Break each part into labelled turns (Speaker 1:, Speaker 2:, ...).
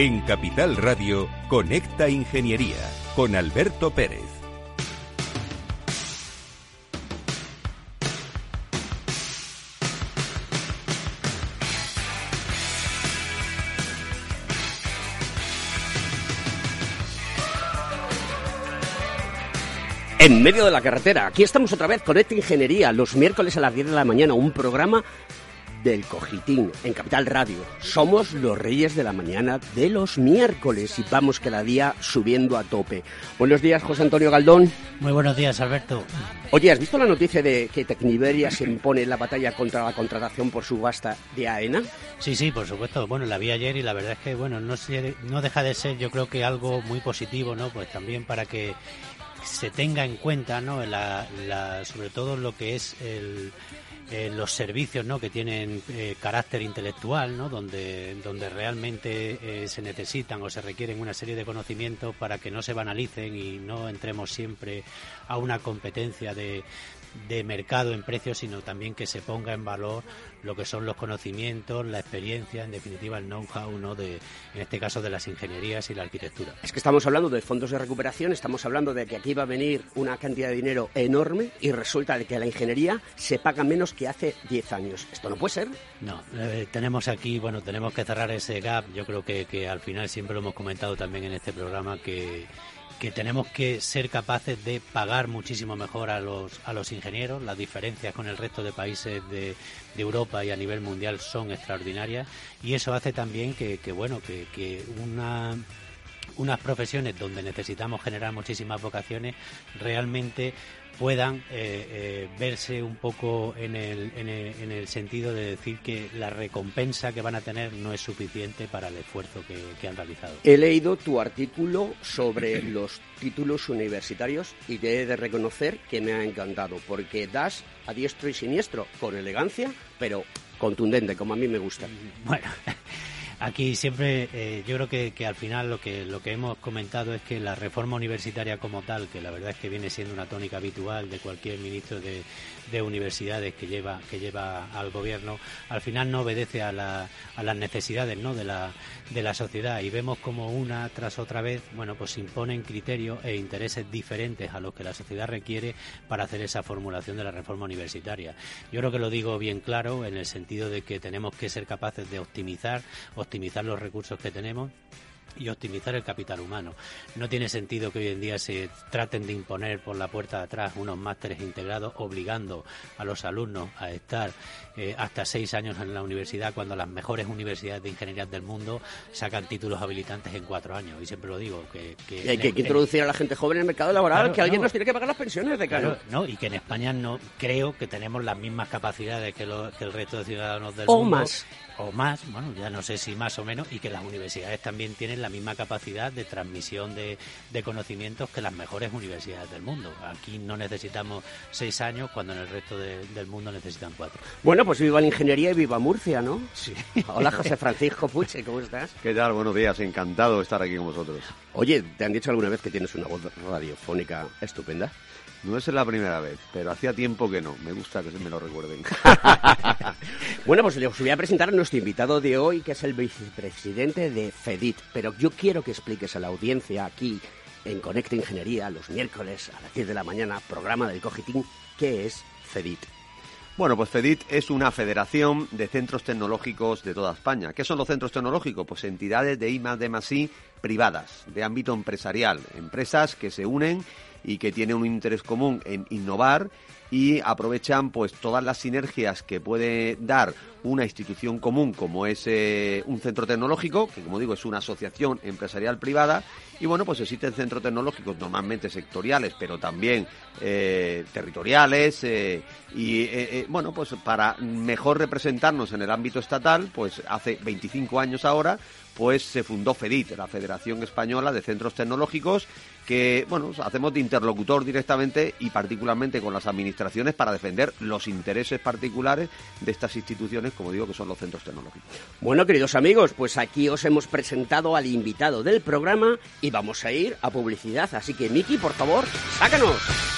Speaker 1: En Capital Radio, Conecta Ingeniería con Alberto Pérez.
Speaker 2: En medio de la carretera, aquí estamos otra vez, Conecta Ingeniería, los miércoles a las 10 de la mañana, un programa del Cogitín en Capital Radio. Somos los reyes de la mañana de los miércoles y vamos cada día subiendo a tope. Buenos días, José Antonio Galdón.
Speaker 3: Muy buenos días, Alberto.
Speaker 2: Oye, ¿has visto la noticia de que Tecniberia se impone en la batalla contra la contratación por subasta de AENA?
Speaker 3: Sí, sí, por supuesto. Bueno, la vi ayer y la verdad es que, bueno, no, no deja de ser, yo creo que algo muy positivo, ¿no? Pues también para que se tenga en cuenta, ¿no? sobre todo lo que es el eh, los servicios ¿no? que tienen eh, carácter intelectual, ¿no? donde, donde realmente eh, se necesitan o se requieren una serie de conocimientos para que no se banalicen y no entremos siempre a una competencia de, de mercado en precios, sino también que se ponga en valor lo que son los conocimientos, la experiencia, en definitiva el know-how, ¿no? de, en este caso de las ingenierías y la arquitectura.
Speaker 2: Es que estamos hablando de fondos de recuperación, estamos hablando de que aquí va a venir una cantidad de dinero enorme y resulta de que la ingeniería se paga menos que hace 10 años. ¿Esto no puede ser?
Speaker 3: No, eh, tenemos aquí, bueno, tenemos que cerrar ese gap. Yo creo que, que al final siempre lo hemos comentado también en este programa que que tenemos que ser capaces de pagar muchísimo mejor a los, a los ingenieros. Las diferencias con el resto de países de, de Europa y a nivel mundial son extraordinarias y eso hace también que, que bueno, que, que una unas profesiones donde necesitamos generar muchísimas vocaciones realmente puedan eh, eh, verse un poco en el, en, el, sentido de decir que la recompensa que van a tener no es suficiente para el esfuerzo que, han realizado.
Speaker 2: He leído tu artículo sobre los títulos universitarios y te he de reconocer que me ha encantado porque das a diestro y siniestro con elegancia, pero contundente, como a mí me gusta.
Speaker 3: Bueno. Aquí siempre, eh, yo creo que, que, al final lo que, lo que hemos comentado es que la reforma universitaria como tal, que la verdad es que viene siendo una tónica habitual de cualquier ministro de, de universidades que lleva, que lleva al gobierno, al final no obedece a, la, las necesidades ¿no? de, la, de la sociedad y vemos como una tras otra vez, bueno, pues imponen criterios e intereses diferentes a los que la sociedad requiere para hacer esa formulación de la reforma universitaria. Yo creo que lo digo bien claro en el sentido de que tenemos que ser capaces de optimizar, optimizar los recursos que tenemos y optimizar el capital humano. No tiene sentido que hoy en día se traten de imponer por la puerta de atrás unos másteres integrados obligando a los alumnos a estar eh, hasta seis años en la universidad cuando las mejores universidades de ingeniería del mundo sacan títulos habilitantes en cuatro años. Y siempre lo digo. Que,
Speaker 2: y hay que, introducir a la gente joven en el mercado laboral, que alguien nos tiene que pagar las pensiones de
Speaker 3: claro. no, y que en España no creo que tenemos las mismas capacidades que, que el resto de ciudadanos del
Speaker 2: mundo.
Speaker 3: O
Speaker 2: más
Speaker 3: o más, bueno, ya no sé si más o menos, y que las universidades también tienen la misma capacidad de transmisión de, conocimientos que las mejores universidades del mundo. Aquí no necesitamos seis años cuando en el resto del mundo necesitan cuatro.
Speaker 2: Bueno, pues viva la ingeniería y viva Murcia, ¿no? Sí. Hola, José Francisco Puche, ¿cómo estás?
Speaker 4: ¿Qué tal? Buenos días, encantado de estar aquí con vosotros.
Speaker 2: Oye, ¿te han dicho alguna vez que tienes una voz radiofónica estupenda?
Speaker 4: No es la primera vez, pero hacía tiempo que no. Me gusta que se me lo recuerden.
Speaker 2: bueno, pues les voy a presentar a nuestro invitado de hoy, que es el vicepresidente de FEDIT. Pero yo quiero que expliques a la audiencia aquí en Conecta Ingeniería, los miércoles a las 10 de la mañana, programa del Cogitín, ¿qué es FEDIT?
Speaker 4: Bueno, pues FEDIT es una federación de centros tecnológicos de toda España. ¿Qué son los centros tecnológicos? Pues entidades de I más I privadas, de ámbito empresarial, empresas que se unen y que tiene un interés común en innovar y aprovechan pues todas las sinergias que puede dar una institución común como es eh, un centro tecnológico, que como digo es una asociación empresarial privada, y bueno, pues existen centros tecnológicos normalmente sectoriales, pero también eh, territoriales, eh, y bueno, pues para mejor representarnos en el ámbito estatal, pues hace 25 años ahora, pues se fundó FEDIT, la Federación Española de Centros Tecnológicos, que bueno, hacemos de interlocutor directamente y particularmente con las administraciones para defender los intereses particulares de estas instituciones, como digo, que son los centros tecnológicos.
Speaker 2: Bueno, queridos amigos, pues aquí os hemos presentado al invitado del programa y vamos a ir a publicidad. Así que, Miki, por favor, sácanos.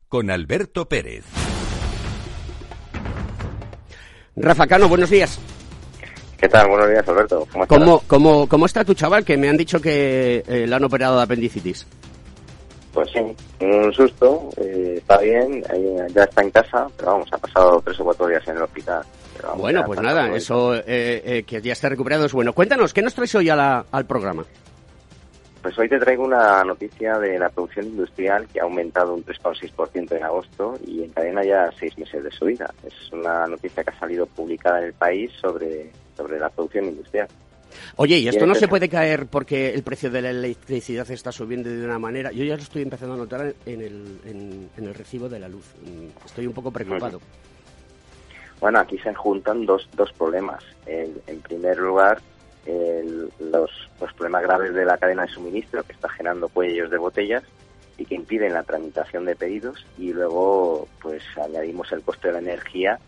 Speaker 1: con Alberto Pérez.
Speaker 2: Rafa Cano, buenos días.
Speaker 5: ¿Qué tal? Buenos días, Alberto.
Speaker 2: ¿Cómo, ¿Cómo, cómo, cómo está tu chaval? Que me han dicho que eh, le han operado de apendicitis.
Speaker 5: Pues sí, un susto, eh, está bien, ya está en casa, pero vamos, ha pasado tres o cuatro días en el hospital.
Speaker 2: bueno, pues nada, eso eh, eh, que ya esté recuperado es bueno. Cuéntanos, ¿qué nos traes hoy a la, al programa?
Speaker 5: Pues hoy te traigo una noticia de la producción industrial que ha aumentado un 3,6% en agosto y encadena ya seis meses de subida. Es una noticia que ha salido publicada en el país sobre, sobre la producción industrial.
Speaker 2: Oye, ¿y esto no se puede caer porque el precio de la electricidad está subiendo de una manera? Yo ya lo estoy empezando a notar en el, en, el recibo de la luz. Estoy un poco preocupado.
Speaker 5: Bueno, aquí se juntan dos, dos problemas. en primer lugar, los, los, problemas graves de la cadena de suministro que está generando cuellos de botellas y que impiden la tramitación de pedidos y luego pues añadimos el coste de la energía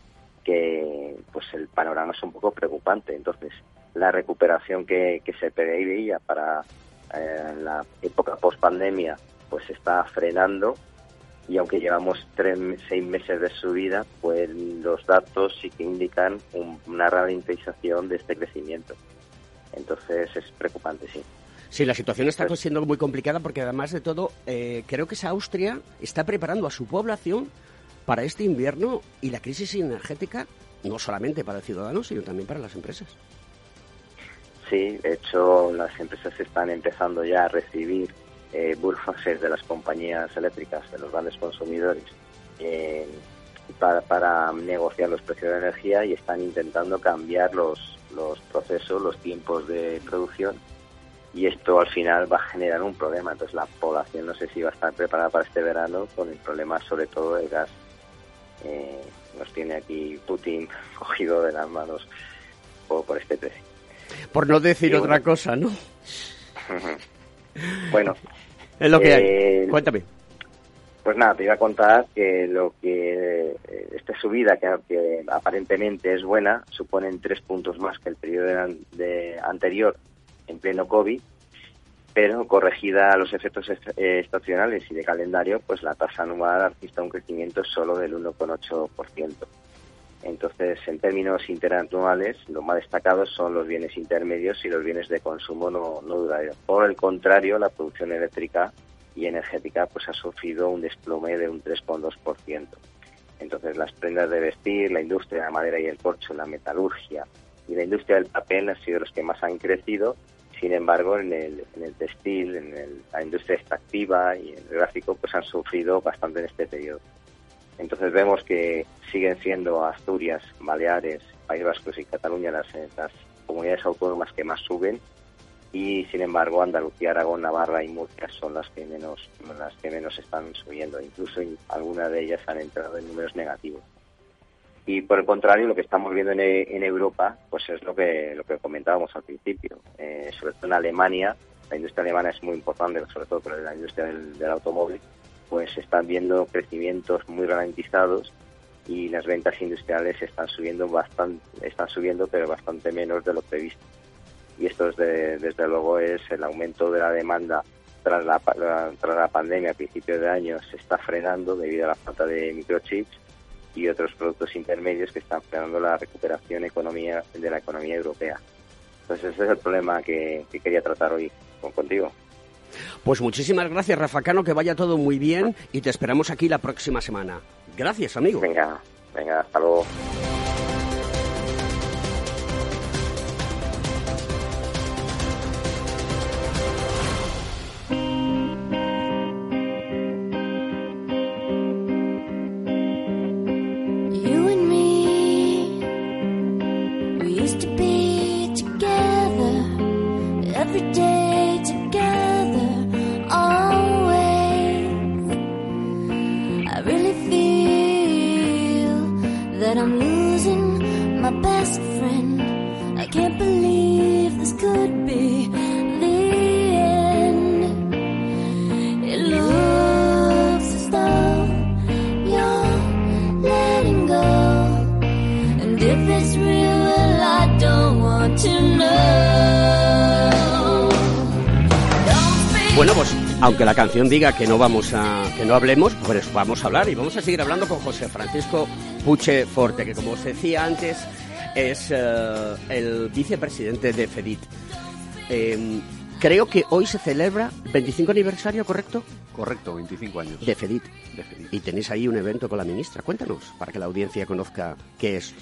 Speaker 5: que pues el panorama es un poco preocupante entonces la recuperación que, que se preveía para eh, la época post pandemia pues está frenando y aunque llevamos tres, seis meses de subida, pues los datos sí que indican una ralentización de este crecimiento. Entonces es preocupante, sí.
Speaker 2: Sí, la situación está pues siendo muy complicada porque además de todo, eh, creo que esa Austria está preparando a su población para este invierno y la crisis energética, no solamente para el ciudadano, sino también para las empresas.
Speaker 5: Sí, de hecho las empresas están empezando ya a recibir eh, de las compañías eléctricas, de los grandes consumidores, eh, para, para negociar los precios de energía y están intentando cambiar los, los procesos, los tiempos de producción y esto al final va a generar un problema. Entonces la población no sé si va a estar preparada para este verano con el problema sobre todo del gas. Eh, nos tiene aquí Putin cogido de las manos por, por este precio.
Speaker 2: Por no decir otra cosa, ¿no?
Speaker 5: bueno.
Speaker 2: Es lo que hay. Eh, Cuéntame.
Speaker 5: Pues nada, te iba a contar que lo que eh, esta subida, que, aparentemente es buena, suponen tres puntos más que el periodo de, anterior en pleno COVID, pero corregida a los efectos eh, estacionales y de calendario, pues la tasa anual registra un crecimiento solo del 1,8%. Entonces, en términos interanuales, lo más destacados son los bienes intermedios y los bienes de consumo no, no duradero. Por el contrario, la producción eléctrica y energética pues ha sufrido un desplome de un 3,2%. Entonces las prendas de vestir, la industria de la madera y el corcho, la metalurgia y la industria del papel han sido los que más han crecido. Sin embargo, en el, en el textil, en la industria extractiva y en el gráfico pues han sufrido bastante en este periodo. Entonces vemos que siguen siendo Asturias, Baleares, País Vasco y Cataluña las, las comunidades autónomas que más suben y sin embargo Andalucía, Aragón, Navarra y Murcia son las que menos las que menos están subiendo, incluso algunas de ellas han entrado en números negativos. Y por el contrario, lo que estamos viendo en, en Europa, pues es lo que lo que comentábamos al principio, eh, sobre todo en Alemania, la industria alemana es muy importante, sobre todo por la industria del, automóvil, pues están viendo crecimientos muy ralentizados y las ventas industriales están subiendo bastante, están subiendo pero bastante menos de lo previsto. Y esto es desde luego es el aumento de la demanda tras la, tras la pandemia a principios de año se está frenando debido a la falta de microchips y otros productos intermedios que están frenando la recuperación economía de la economía europea. Entonces ese es el problema que, quería tratar hoy contigo.
Speaker 2: Pues muchísimas gracias, Rafa Cano, que vaya todo muy bien y te esperamos aquí la próxima semana. Gracias, amigo.
Speaker 5: Venga, venga, hasta luego.
Speaker 2: Aunque la canción diga que no vamos a que no hablemos, pues vamos a hablar y vamos a seguir hablando con José Francisco Puche Forte, que como os decía antes es eh, el vicepresidente de FEDIT. Em, creo que hoy se celebra 25 aniversario, ¿correcto?
Speaker 4: Correcto, 25 años.
Speaker 2: De FEDIT. De FEDIT. Y tenéis ahí un evento con la ministra. Cuéntanos, para que la audiencia conozca qué es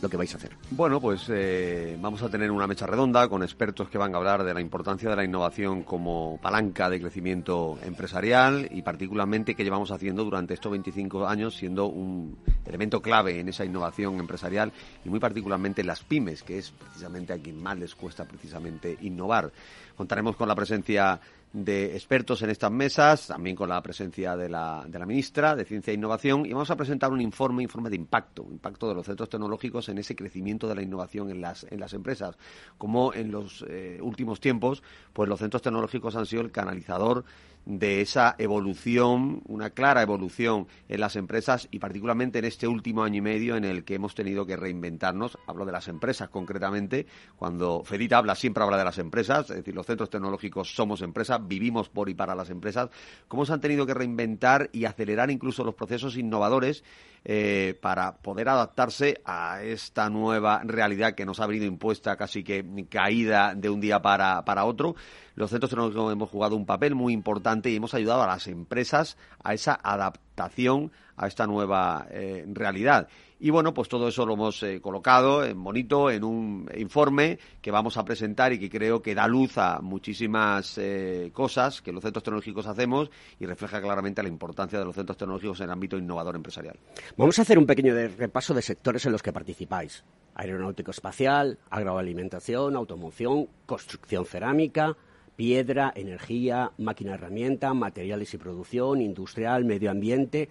Speaker 2: lo que vais a hacer?
Speaker 4: Bueno, pues eh, vamos a tener una mecha redonda con expertos que van a hablar de la importancia de la innovación como palanca de crecimiento empresarial y particularmente qué llevamos haciendo durante estos 25 años siendo un elemento clave en esa innovación empresarial y muy particularmente las pymes, que es precisamente a quien más les cuesta precisamente innovar. Contaremos con la presencia de expertos en estas mesas, también con la presencia de la, de la ministra de Ciencia e Innovación, y vamos a presentar un informe, informe de impacto, impacto de los centros tecnológicos en ese crecimiento de la innovación en las, en las empresas. Como en los eh, últimos tiempos, pues los centros tecnológicos han sido el canalizador de esa evolución, una clara evolución en las empresas y particularmente en este último año y medio en el que hemos tenido que reinventarnos. Hablo de las empresas concretamente. Cuando Fedita habla, siempre habla de las empresas, es decir, los centros tecnológicos somos empresas, vivimos por y para las empresas. ¿Cómo se han tenido que reinventar y acelerar incluso los procesos innovadores eh, para poder adaptarse a esta nueva realidad que nos ha venido impuesta casi que caída de un día para, para otro? los centros tecnológicos hemos jugado un papel muy importante y hemos ayudado a las empresas a esa adaptación a esta nueva eh, realidad. Y bueno, pues todo eso lo hemos eh, colocado en bonito, en un informe que vamos a presentar y que creo que da luz a muchísimas eh, cosas que los centros tecnológicos hacemos y refleja claramente la importancia de los centros tecnológicos en el ámbito innovador empresarial.
Speaker 2: Vamos a hacer un pequeño repaso de sectores en los que participáis. Aeronáutico espacial, agroalimentación, automoción, construcción cerámica, piedra, energía, máquina herramienta, materiales y producción, industrial, medio ambiente,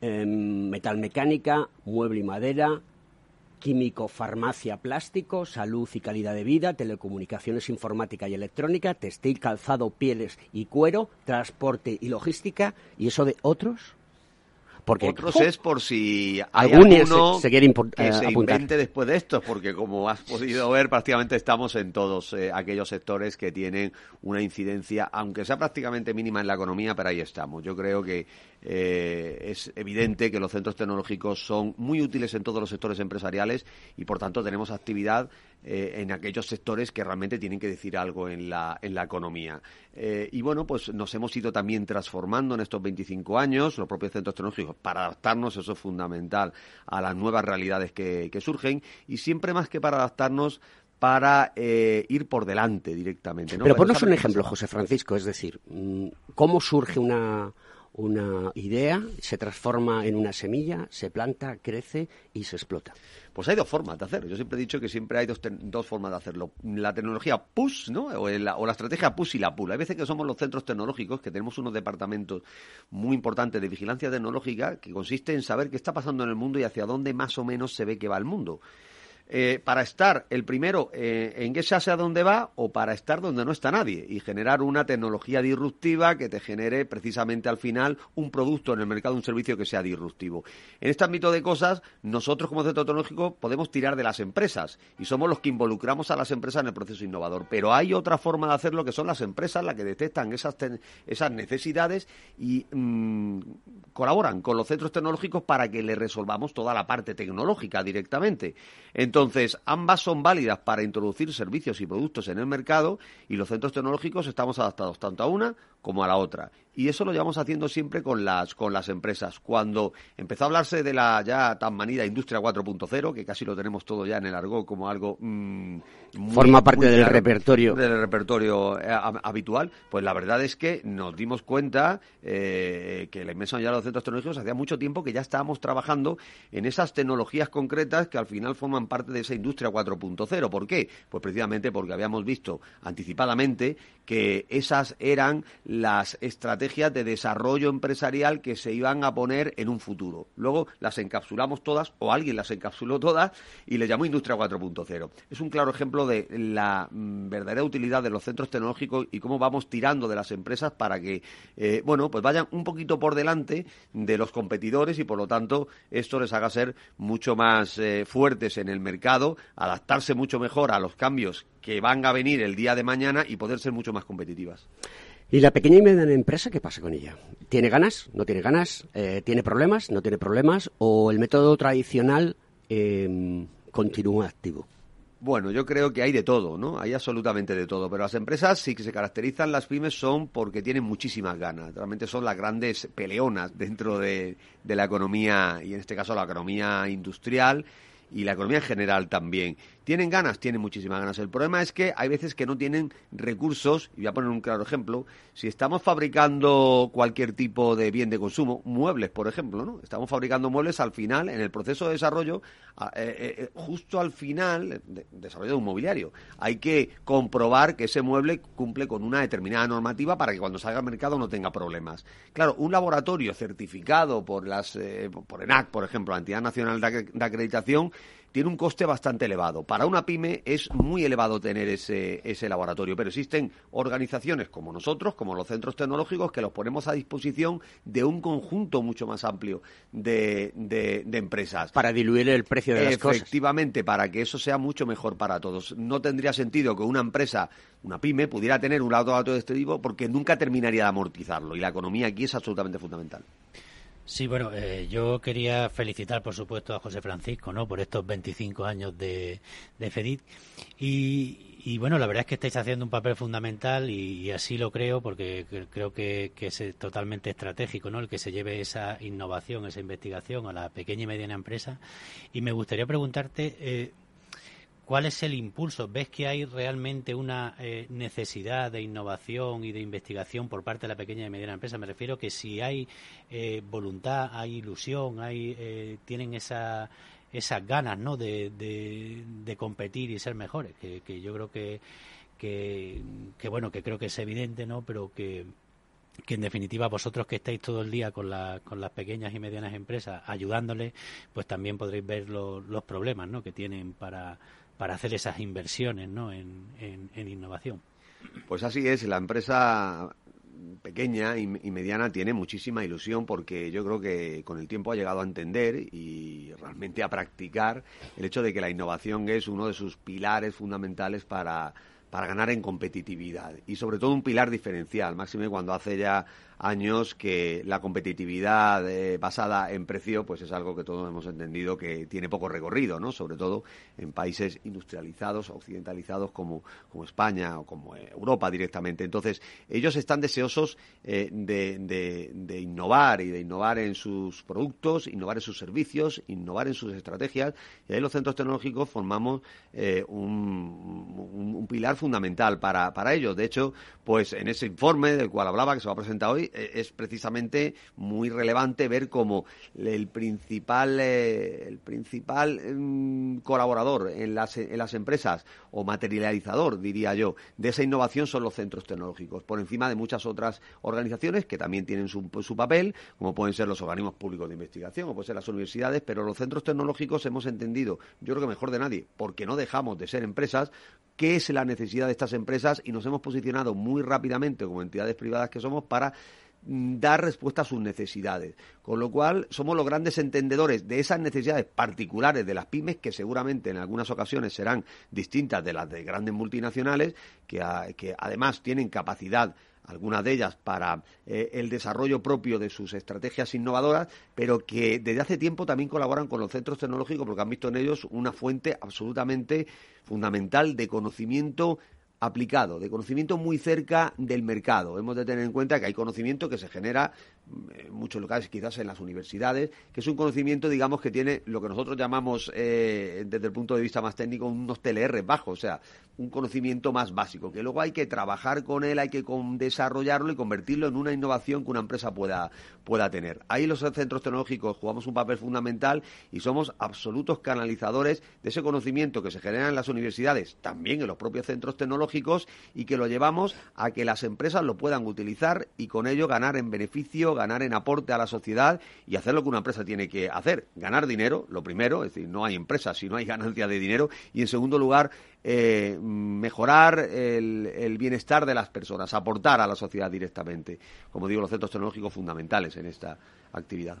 Speaker 2: em, metal mecánica, mueble y madera, químico, farmacia, plástico, salud y calidad de vida, telecomunicaciones, informática y electrónica, textil, calzado, pieles y cuero, transporte y logística, y eso de otros.
Speaker 4: Porque, Otros es por si hay alguno se, quiere que eh, se invente después de esto, porque como has podido ver, prácticamente estamos en todos eh, aquellos sectores que tienen una incidencia, aunque sea prácticamente mínima en la economía, pero ahí estamos. Yo creo que eh, es evidente que los centros tecnológicos son muy útiles en todos los sectores empresariales y, por tanto, tenemos actividad eh, en aquellos sectores que realmente tienen que decir algo en la, en la economía. Eh, y bueno, pues nos hemos ido también transformando en estos 25 años, los propios centros tecnológicos, para adaptarnos, eso es fundamental, a las nuevas realidades que, surgen y siempre más que para adaptarnos, para ir por delante directamente.
Speaker 2: Pero ponnos un ejemplo, José Francisco, es decir, mm, ¿cómo surge una, una idea, se transforma en una semilla, se planta, crece y se explota.
Speaker 4: Pues hay dos formas de hacerlo. Yo siempre he dicho que siempre hay dos, dos formas de hacerlo. La tecnología push, ¿no? O, la, o la estrategia push y la pull. Hay veces que somos los centros tecnológicos, que tenemos unos departamentos muy importantes de vigilancia tecnológica, que consiste en saber qué está pasando en el mundo y hacia dónde más o menos se ve que va el mundo. Eh, para estar el primero eh, en que se a dónde va o para estar donde no está nadie y generar una tecnología disruptiva que te genere precisamente al final un producto en el mercado, un servicio que sea disruptivo. En este ámbito de cosas, nosotros como centro tecnológico podemos tirar de las empresas y somos los que involucramos a las empresas en el proceso innovador. Pero hay otra forma de hacerlo que son las empresas las que detectan esas, esas necesidades y mm, colaboran con los centros tecnológicos para que le resolvamos toda la parte tecnológica directamente. Entonces, ambas son válidas para introducir servicios y productos en el mercado y los centros tecnológicos estamos adaptados tanto a una como a la otra. Y eso lo llevamos haciendo siempre con las, con las empresas. Cuando empezó a hablarse de la ya tan manida Industria 4.0, que casi lo tenemos todo ya en el argot como algo...
Speaker 2: Mm, Forma parte del repertorio.
Speaker 4: Del repertorio eh, habitual, pues la verdad es que nos dimos cuenta eh, que la inmensa mayoría de los centros tecnológicos hacía mucho tiempo que ya estábamos trabajando en esas tecnologías concretas que al final forman parte de esa Industria 4.0. ¿Por qué? Pues precisamente porque habíamos visto anticipadamente que esas eran las estrategias de desarrollo empresarial que se iban a poner en un futuro. Luego las encapsulamos todas, o alguien las encapsuló todas, y le llamó Industria 4.0. Es un claro ejemplo de la mm, verdadera utilidad de los centros tecnológicos y cómo vamos tirando de las empresas para que, eh, bueno, pues vayan un poquito por delante de los competidores y, por lo tanto, esto les haga ser mucho más eh, fuertes en el mercado, adaptarse mucho mejor a los cambios que van a venir el día de mañana y poder ser mucho más competitivas.
Speaker 2: ¿Y la pequeña y mediana empresa qué pasa con ella? ¿Tiene ganas? ¿No tiene ganas? Eh, ¿Tiene problemas? ¿No tiene problemas? ¿O el método tradicional em, continúa activo?
Speaker 4: Bueno, yo creo que hay de todo, ¿no? Hay absolutamente de todo. Pero las empresas sí que se caracterizan, las pymes son porque tienen muchísimas ganas. Realmente son las grandes peleonas dentro de la economía, y en este caso la economía industrial y la economía en general también. ¿Tienen ganas? Tienen muchísimas ganas. El problema es que hay veces que no tienen recursos, y voy a poner un claro ejemplo, si estamos fabricando cualquier tipo de bien de consumo, muebles, por ejemplo, ¿no? Estamos fabricando muebles al final, en el proceso de desarrollo, eh, eh, eh, justo al final, de, desarrollo de un mobiliario, hay que comprobar que ese mueble cumple con una determinada normativa para que cuando salga al mercado no tenga problemas. Claro, un laboratorio certificado por las por ENAC, por ejemplo, la entidad nacional de acreditación, tiene un coste bastante elevado. Para una pyme es muy elevado tener ese, ese laboratorio, pero existen organizaciones como nosotros, como los centros tecnológicos, que los ponemos a disposición de un conjunto mucho más amplio de, de, empresas.
Speaker 2: Para diluir el precio de las
Speaker 4: cosas. Efectivamente, para que eso sea mucho mejor para todos. No tendría sentido que una empresa, una pyme, pudiera tener un laboratorio de este tipo porque nunca terminaría de amortizarlo y la economía aquí es absolutamente fundamental.
Speaker 3: Sí, bueno, eh, yo quería felicitar, por supuesto, a José Francisco, ¿no? Por estos 25 años de, de FEDIT. Y, bueno, la verdad es que estáis haciendo un papel fundamental y, así lo creo porque creo que, es totalmente estratégico, ¿no? El que se lleve esa innovación, esa investigación a la pequeña y mediana empresa. Y me gustaría preguntarte, eh, ¿Cuál es el impulso? ¿Ves que hay realmente una eh, necesidad de innovación y de investigación por parte de la pequeña y mediana empresa? Me refiero que si hay eh, voluntad, hay ilusión, hay, eh, tienen esa, esas ganas ¿no? de, competir y ser mejores, que, yo creo que, que, que, bueno, que creo que es evidente, ¿no? Pero que, que en definitiva vosotros que estáis todo el día con, la, con las pequeñas y medianas empresas ayudándoles, pues también podréis ver los problemas ¿no? que tienen para para hacer esas inversiones ¿no? en, en, innovación.
Speaker 4: Pues así es, la empresa pequeña y, mediana tiene muchísima ilusión porque yo creo que con el tiempo ha llegado a entender y realmente a practicar el hecho de que la innovación es uno de sus pilares fundamentales para, para ganar en competitividad y sobre todo un pilar diferencial, máximo cuando hace ya años que la competitividad eh, basada en precio pues es algo que todos hemos entendido que tiene poco recorrido, ¿no? Sobre todo en países industrializados, occidentalizados como, como España o como Europa directamente. Entonces, ellos están deseosos eh, de, de, innovar y de innovar en sus productos, innovar en sus servicios, innovar en sus estrategias y ahí los centros tecnológicos formamos eh, un, un, pilar fundamental para, para ellos. De hecho, pues en ese informe del cual hablaba, que se va a presentar hoy, eh, es precisamente muy relevante ver cómo el principal, eh, el principal mm, colaborador en las, en las empresas, o materializador, diría yo, de esa innovación son los centros tecnológicos, por encima de muchas otras organizaciones que también tienen su, su papel, como pueden ser los organismos públicos de investigación, o pueden ser las universidades, pero los centros tecnológicos hemos entendido, yo creo que mejor de nadie, porque no dejamos de ser empresas, qué es la necesidad de estas empresas y nos hemos posicionado muy rápidamente como entidades privadas que somos para dar respuesta a sus necesidades. Con lo cual, somos los grandes entendedores de esas necesidades particulares de las pymes, que seguramente en algunas ocasiones serán distintas de las de grandes multinacionales, que, que además tienen capacidad algunas de ellas para eh, el desarrollo propio de sus estrategias innovadoras, pero que desde hace tiempo también colaboran con los centros tecnológicos porque han visto en ellos una fuente absolutamente fundamental de conocimiento aplicado, de conocimiento muy cerca del mercado. Hemos de tener en cuenta que hay conocimiento que se genera en muchos lugares, quizás en las universidades, que es un conocimiento, digamos, que tiene lo que nosotros llamamos, eh, desde el punto de vista más técnico, unos TLR bajos, o sea, un conocimiento más básico, que luego hay que trabajar con él, hay que desarrollarlo y convertirlo en una innovación que una empresa pueda, pueda tener. Ahí los centros tecnológicos jugamos un papel fundamental y somos absolutos canalizadores de ese conocimiento que se genera en las universidades, también en los propios centros tecnológicos, y que lo llevamos a que las empresas lo puedan utilizar y con ello ganar en beneficio, ganar en aporte a la sociedad y hacer lo que una empresa tiene que hacer, ganar dinero, lo primero, es decir, no hay empresa si no hay ganancia de dinero, y en segundo lugar, eh, mejorar el, bienestar de las personas, aportar a la sociedad directamente. Como digo, los centros tecnológicos fundamentales en esta actividad.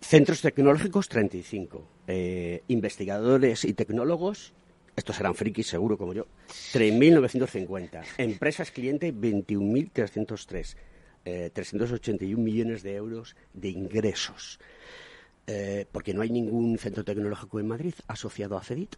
Speaker 2: Centros tecnológicos 35, eh, investigadores y tecnólogos estos serán frikis seguro como yo, 3.950. Empresas cliente 21.303. 381 eh, millones de euros de ingresos. Eh, porque no hay ningún centro tecnológico en Madrid asociado a CEDIT.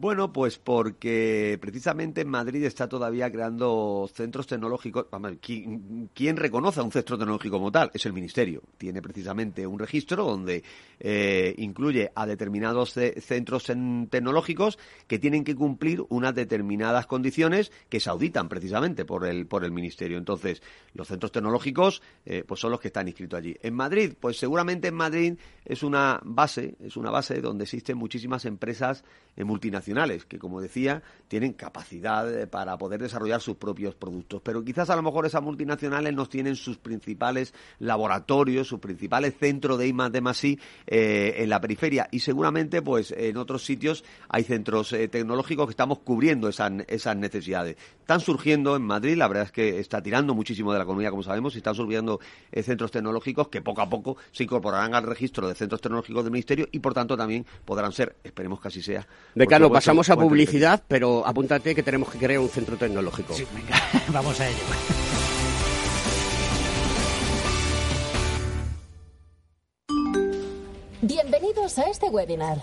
Speaker 4: Bueno, pues porque precisamente en Madrid está todavía creando centros tecnológicos. ¿Quién, reconoce a un centro tecnológico como tal? Es el Ministerio. Tiene precisamente un registro donde eh, incluye a determinados centros tecnológicos que tienen que cumplir unas determinadas condiciones que se auditan precisamente por el, por el Ministerio. Entonces, los centros tecnológicos eh, pues son los que están inscritos allí. En Madrid, pues seguramente en Madrid es una base, es una base donde existen muchísimas empresas eh, que, como decía, tienen capacidad eh, para poder desarrollar sus propios productos. Pero quizás a lo mejor esas multinacionales no tienen sus principales laboratorios, sus principales centros de I de eh, en la periferia. Y seguramente, pues, en otros sitios hay centros eh, tecnológicos que estamos cubriendo esas, esas necesidades. Están surgiendo en Madrid, la verdad es que está tirando muchísimo de la economía, como sabemos, y están surgiendo centros tecnológicos que poco a poco se incorporarán al registro de centros tecnológicos del Ministerio y, por tanto, también podrán ser, esperemos que así sea.
Speaker 2: Decano, pasamos a publicidad, pero apúntate que tenemos que crear un centro tecnológico.
Speaker 3: Sí, venga, vamos a ello.
Speaker 6: Bienvenidos a este webinar.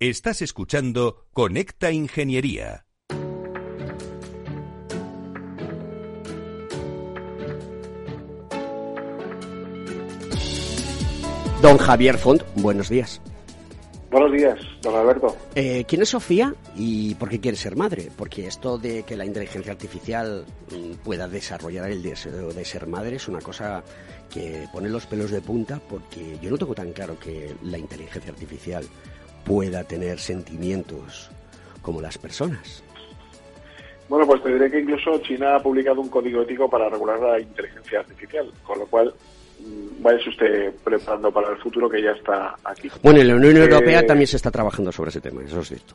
Speaker 1: Estás escuchando Conecta Ingeniería.
Speaker 2: Don Javier Font, buenos días.
Speaker 7: Buenos días, don Alberto.
Speaker 2: Eh, ¿Quién es Sofía y por qué quiere ser madre? Porque esto de que la inteligencia artificial mm, pueda desarrollar el deseo de ser madre es una cosa que pone los pelos de punta porque yo no tengo tan claro que la inteligencia artificial pueda tener sentimientos como las personas.
Speaker 7: Bueno, pues te diré que incluso China ha publicado un código ético para regular la inteligencia artificial, con lo cual mm, váyase usted preparando para el futuro que ya está aquí.
Speaker 2: Bueno, en la Unión
Speaker 7: Eh,
Speaker 2: Europea también se está trabajando sobre ese tema, eso es cierto.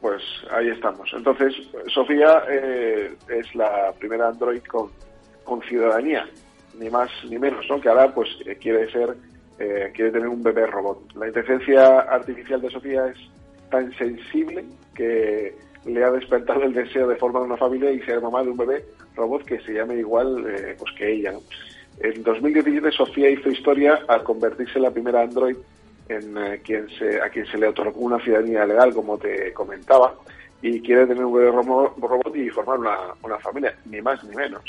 Speaker 7: Pues ahí estamos. Entonces, Sofía eh, es la primera Android con, con ciudadanía, ni más ni menos, ¿no? Que ahora pues eh, quiere ser, eh, quiere tener un bebé robot. La inteligencia artificial de Sofía es tan sensible que le ha despertado el deseo de formar una familia y ser mamá de un bebé robot que se llame igual eh, pues que ella. En 2017 Sofía hizo historia al convertirse en la primera Android en eh, quien se, a quien se le otorgó una ciudadanía legal, como te comentaba, y quiere tener un bebé robot y formar una, una familia, ni más ni menos.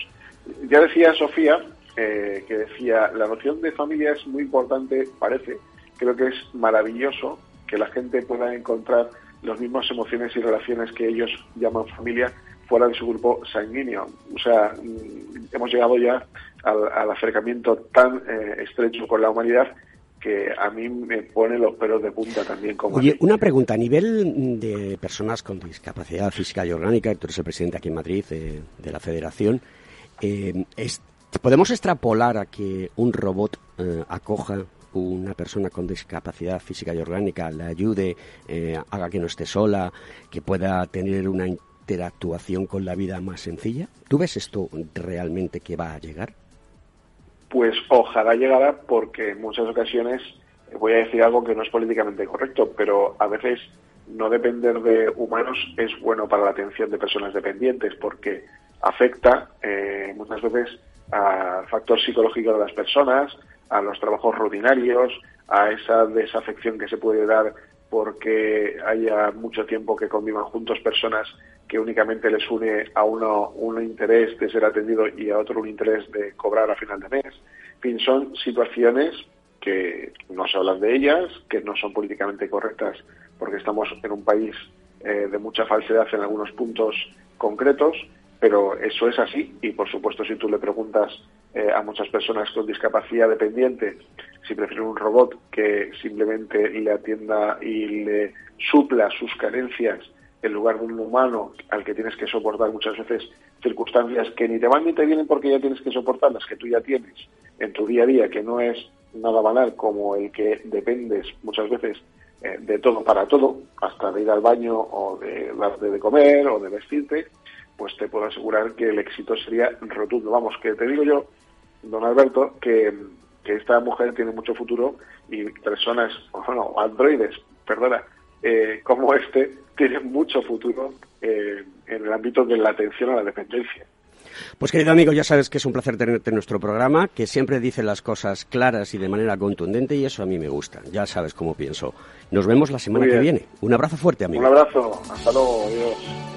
Speaker 7: Ya decía Sofía, eh, que decía, la noción de familia es muy importante, parece, creo que es maravilloso que la gente pueda encontrar las mismas emociones y relaciones que ellos llaman familia fuera de su grupo sanguíneo. O sea, mm, hemos llegado ya al, al acercamiento tan eh, estrecho con la humanidad que a mí me pone los pelos de punta también como
Speaker 2: Oye, una pregunta. A nivel de personas con discapacidad física y orgánica, tú eres el presidente aquí en Madrid eh, de la Federación, eh, es- ¿podemos extrapolar a que un robot eh, acoja una persona con discapacidad física y orgánica, le ayude, eh, haga que no esté sola, que pueda tener una interactuación con la vida más sencilla? ¿Tú ves esto realmente que va a llegar?
Speaker 7: Pues ojalá llegara porque en muchas ocasiones voy a decir algo que no es políticamente correcto, pero a veces no depender de humanos es bueno para la atención de personas dependientes porque afecta eh, muchas veces al factor psicológico de las personas, a los trabajos rutinarios, a esa desafección que se puede dar porque haya mucho tiempo que convivan juntos personas que únicamente les une a uno un interés de ser atendido y a otro un interés de cobrar a final de mes. En fin, son situaciones que no se hablan de ellas, que no son políticamente correctas porque estamos en un país eh, de mucha falsedad en algunos puntos concretos, pero eso es así. Y por supuesto si tú le preguntas eh, a muchas personas con discapacidad dependiente si prefieren un robot que simplemente le atienda y le supla sus carencias en lugar de un humano al que tienes que soportar muchas veces circunstancias que ni te van ni te vienen porque ya tienes que soportarlas, que tú ya tienes en tu día a día, que no es nada banal como el que dependes muchas veces eh, de todo para todo, hasta de ir al baño o de darte de comer o de vestirte, pues te puedo asegurar que el éxito sería rotundo. Vamos, que te digo yo, don Alberto, que, que esta mujer tiene mucho futuro y personas, bueno, androides, perdona, eh, como este, tienen mucho futuro eh, en el ámbito de la atención a la dependencia.
Speaker 2: Pues querido amigo, ya sabes que es un placer tenerte en nuestro programa, que siempre dice las cosas claras y de manera contundente y eso a mí me gusta. Ya sabes cómo pienso. Nos vemos la semana que viene. Un abrazo fuerte, amigo.
Speaker 7: Un abrazo, hasta luego, adiós.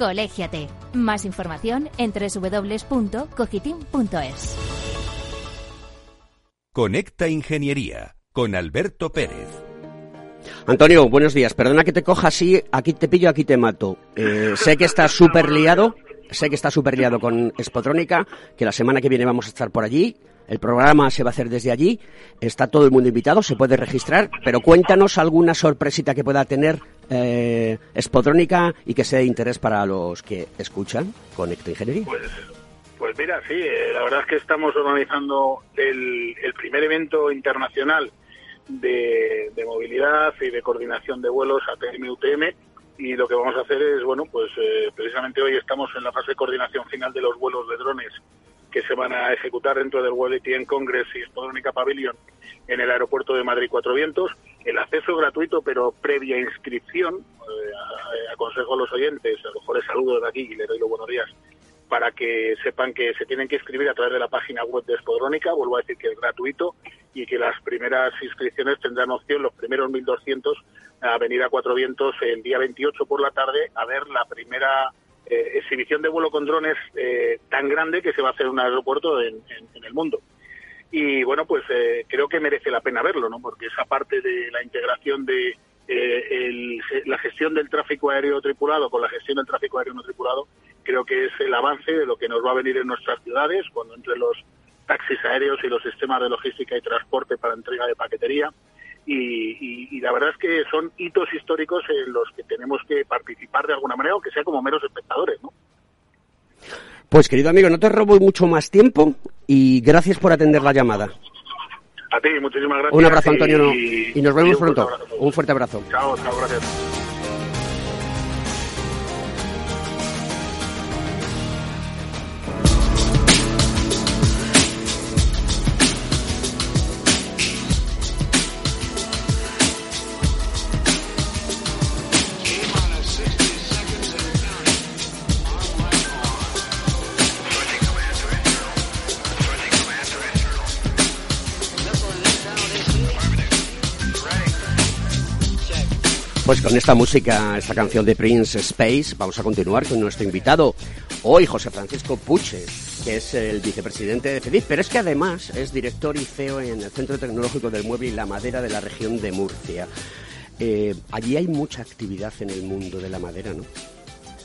Speaker 8: Colégiate. Más información en www.cogitim.es.
Speaker 1: Conecta Ingeniería con Alberto Pérez.
Speaker 2: Antonio, buenos días. Perdona que te coja así, aquí te pillo, aquí te mato. Eh, sé que estás súper liado, sé que estás súper liado con Espotrónica, que la semana que viene vamos a estar por allí. El programa se va a hacer desde allí. Está todo el mundo invitado, se puede registrar, pero cuéntanos alguna sorpresita que pueda tener eh, Espotrónica y que sea de interés para los que escuchan Conecta Ingeniería.
Speaker 9: Pues, pues mira, sí, eh, la verdad es que estamos organizando el, el primer evento internacional de, movilidad y de coordinación de vuelos ATM-UTM y lo que vamos a hacer es, bueno, pues eh, precisamente hoy estamos en la fase de coordinación final de los vuelos de drones que se van a ejecutar dentro del World ATM Congress y Spodrónica Pavilion en el aeropuerto de Madrid Cuatro Vientos. El acceso gratuito, pero previa inscripción. Eh, aconsejo a los oyentes, a lo mejor les saludo de aquí y les doy los buenos días, para que sepan que se tienen que inscribir a través de la página web de Spodrónica. Vuelvo a decir que es gratuito y que las primeras inscripciones tendrán opción, los primeros 1.200, a venir a Cuatro Vientos el día 28 por la tarde a ver la primera eh, exhibición de vuelo con drones eh, tan grande que se va a hacer en un aeropuerto en, el mundo. Y bueno, pues eh, creo que merece la pena verlo, ¿no? Porque esa parte de la integración de la gestión del tráfico aéreo tripulado con la gestión del tráfico aéreo no tripulado, creo que es el avance de lo que nos va a venir en nuestras ciudades cuando entre los taxis aéreos y los sistemas de logística y transporte para entrega de paquetería. Y, la verdad es que son hitos históricos en los que tenemos que participar de alguna manera, aunque sea como meros espectadores, ¿no?
Speaker 2: Pues querido amigo, no te robo mucho más tiempo y gracias por atender la llamada.
Speaker 9: A ti, muchísimas gracias.
Speaker 2: Un abrazo, Antonio, y, nos vemos pronto. Un fuerte abrazo.
Speaker 9: Chao, chao, gracias.
Speaker 2: Con esta música, esta canción de Prince Space, vamos a continuar con nuestro invitado hoy, José Francisco Puches, que es el vicepresidente de FEDIF, pero es que además es director y CEO en el Centro Tecnológico del Mueble y la Madera de la región de Murcia. Eh, allí hay mucha actividad en el mundo de la madera, ¿no?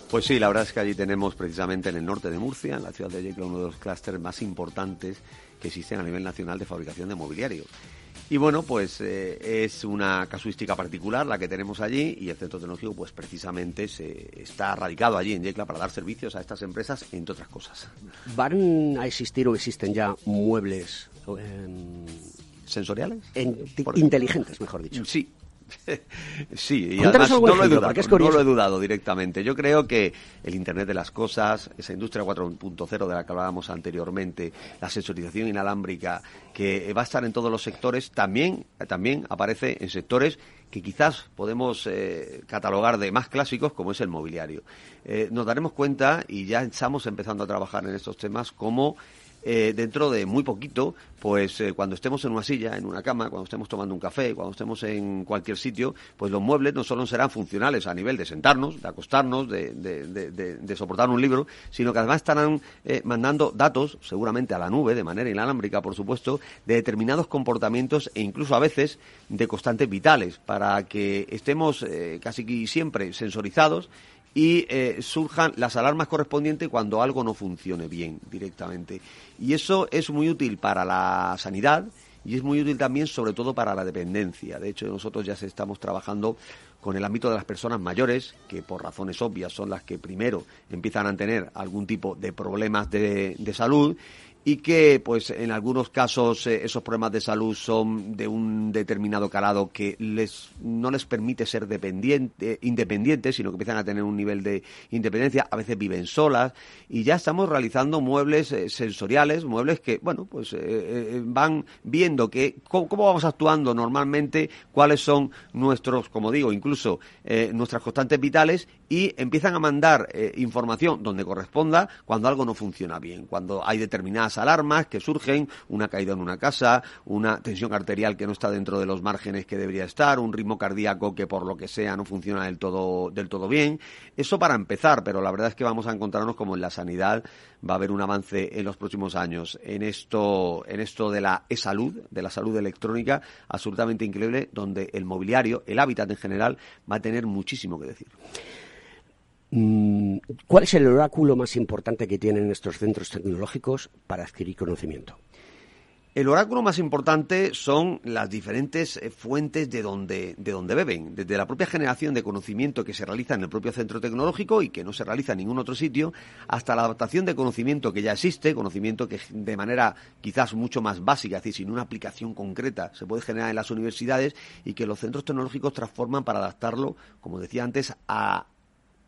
Speaker 4: Pues sí, la verdad es que allí tenemos precisamente en el norte de Murcia, en la ciudad de Yecla, uno de los clústeres más importantes que existen a nivel nacional de fabricación de mobiliario. Y bueno, pues eh, es una casuística particular la que tenemos allí y el centro tecnológico pues precisamente se está radicado allí en Yecla para dar servicios a estas empresas, entre otras cosas.
Speaker 2: ¿Van a existir o existen ya muebles
Speaker 4: sensoriales?
Speaker 2: inteligentes, mejor dicho.
Speaker 4: Sí, sí, y además no lo, he dudado, no lo he dudado directamente. Yo creo que el Internet de las cosas, esa industria 4.0 de la que hablábamos anteriormente, la sensorización inalámbrica, que va a estar en todos los sectores, también, también aparece en sectores que quizás podemos eh, catalogar de más clásicos, como es el mobiliario. Eh, nos daremos cuenta, y ya estamos empezando a trabajar en estos temas, como eh, dentro de muy poquito, pues eh, cuando estemos en una silla, en una cama, cuando estemos tomando un café, cuando estemos en cualquier sitio, pues los muebles no solo serán funcionales a nivel de sentarnos, de acostarnos, de, de, soportar un libro, sino que además estarán eh, mandando datos, seguramente a la nube, de manera inalámbrica, por supuesto, de determinados comportamientos e incluso a veces de constantes vitales, para que estemos casi siempre sensorizados y eh, surjan las alarmas correspondientes cuando algo no funcione bien directamente. Y eso es muy útil para la sanidad y es muy útil también sobre todo para la dependencia. De hecho, nosotros ya estamos trabajando con el ámbito de las personas mayores, que por razones obvias son las que primero empiezan a tener algún tipo de problemas de, de salud y que pues en algunos casos eh, esos problemas de salud son de un determinado calado que les no les permite ser dependiente, independientes, sino que empiezan a tener un nivel de independencia, a veces viven solas y ya estamos realizando muebles eh, sensoriales, muebles que bueno, pues eh, van viendo que cómo, vamos actuando normalmente, cuáles son nuestros, como digo, incluso nuestras constantes vitales y empiezan a mandar información donde corresponda cuando algo no funciona bien, cuando hay determinadas alarmas que surgen, una caída en una casa, una tensión arterial que no está dentro de los márgenes que debería estar, un ritmo cardíaco que por lo que sea no funciona del todo, del todo bien. Eso para empezar, pero la verdad es que vamos a encontrarnos como en la sanidad va a haber un avance en los próximos años en esto, en esto de la e-salud, de la salud electrónica, absolutamente increíble, donde el mobiliario, el hábitat en general, va a tener muchísimo que decir.
Speaker 2: Mm, ¿Cuál es el oráculo más importante que tienen estos centros tecnológicos para adquirir conocimiento?
Speaker 4: El oráculo más importante son las diferentes eh, fuentes de donde, de donde beben, desde la propia generación de conocimiento que se realiza en el propio centro tecnológico y que no se realiza en ningún otro sitio, hasta la adaptación de conocimiento que ya existe, conocimiento que de manera quizás mucho más básica, es decir, sin una aplicación concreta, se puede generar en las universidades y que los centros tecnológicos transforman para adaptarlo, como decía antes, a,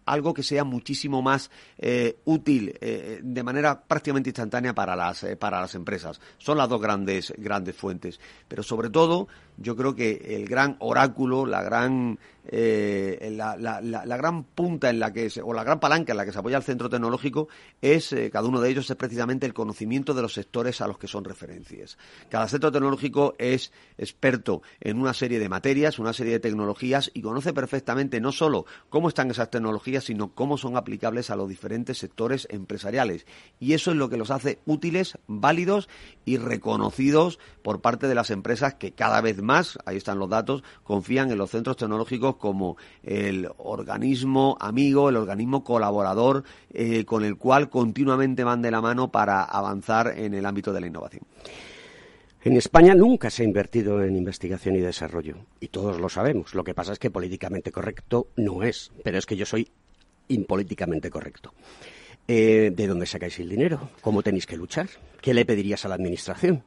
Speaker 4: algo que sea muchísimo más eh, útil eh, de manera prácticamente instantánea para las, eh, para las empresas. Son las dos grandes, grandes fuentes. Pero sobre todo, yo creo que el gran oráculo, la gran eh, la, gran punta en la que o la gran palanca en la que se apoya el centro tecnológico es, eh, cada uno de ellos es precisamente el conocimiento de los sectores a los que son referencias. Cada centro tecnológico es experto en una serie de materias, una serie de tecnologías y conoce perfectamente no solo cómo están esas tecnologías, sino cómo son aplicables a los diferentes sectores empresariales. Y eso es lo que los hace útiles, válidos y reconocidos por parte de las empresas que cada vez más, ahí están los datos, confían en los centros tecnológicos como el organismo amigo, el organismo colaborador eh, con el cual continuamente van de la mano para avanzar en el ámbito de la innovación.
Speaker 2: En España nunca se ha invertido en investigación y desarrollo, y todos lo sabemos. Lo que pasa es que políticamente correcto no es, pero es que yo soy impolíticamente correcto. Eh, ¿De dónde sacáis el dinero? ¿Cómo tenéis que luchar? ¿Qué le pedirías a la Administración?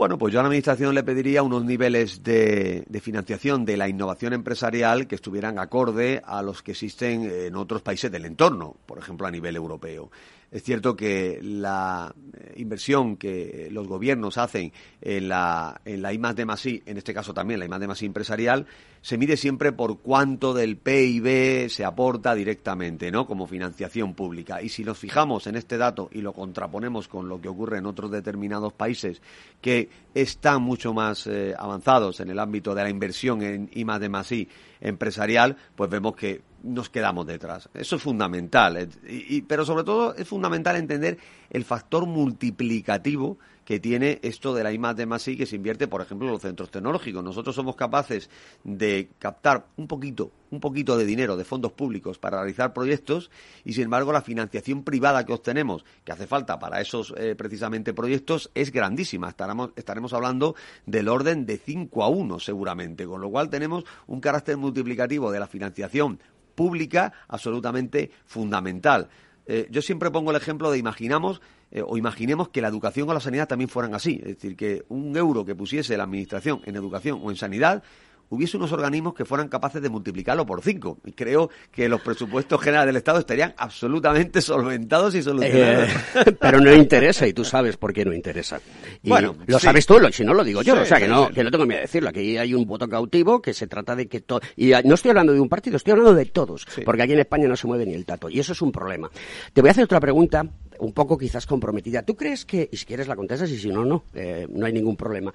Speaker 4: Bueno, pues yo a la Administración le pediría unos niveles de, financiación de la innovación empresarial que estuvieran acorde a los que existen en otros países del entorno, por ejemplo, a nivel europeo. Es cierto que la eh, inversión que los gobiernos hacen en la, en la I más I, en este caso también la I más I empresarial, se mide siempre por cuánto del PIB se aporta directamente, ¿no? Como financiación pública. Y si nos fijamos en este dato y lo contraponemos con lo que ocurre en otros determinados países que están mucho más eh, avanzados en el ámbito de la inversión en I más I empresarial, pues vemos que nos quedamos detrás. Eso es fundamental. Y, pero sobre todo es fundamental entender el factor multiplicativo que tiene esto de la I de que se invierte, por ejemplo, en los centros tecnológicos. Nosotros somos capaces de captar un poquito, un poquito de dinero de fondos públicos para realizar proyectos y, sin embargo, la financiación privada que obtenemos, que hace falta para esos eh, precisamente proyectos, es grandísima. Estaremos, estaremos hablando del orden de 5 a 1 seguramente, con lo cual tenemos un carácter multiplicativo de la financiación pública absolutamente fundamental. Eh, yo siempre pongo el ejemplo de imaginamos eh, o imaginemos que la educación o la sanidad también fueran así. Es decir, que un euro que pusiese la Administración en educación o en sanidad hubiese unos organismos que fueran capaces de multiplicarlo por cinco. Y creo que los presupuestos generales del Estado estarían absolutamente solventados y solucionados.
Speaker 2: Eh, pero no interesa, y tú sabes por qué no interesa. bueno, lo sabes tú, si no lo digo yo, o sea que no, que no tengo miedo de decirlo. Aquí hay un voto cautivo que se trata de que todo. Y no estoy hablando de un partido, estoy hablando de todos, porque aquí en España no se mueve ni el tato, y eso es un problema. Te voy a hacer otra pregunta un poco quizás comprometida. ¿Tú crees que, y si quieres la contestas y si no, no, eh, no hay ningún problema.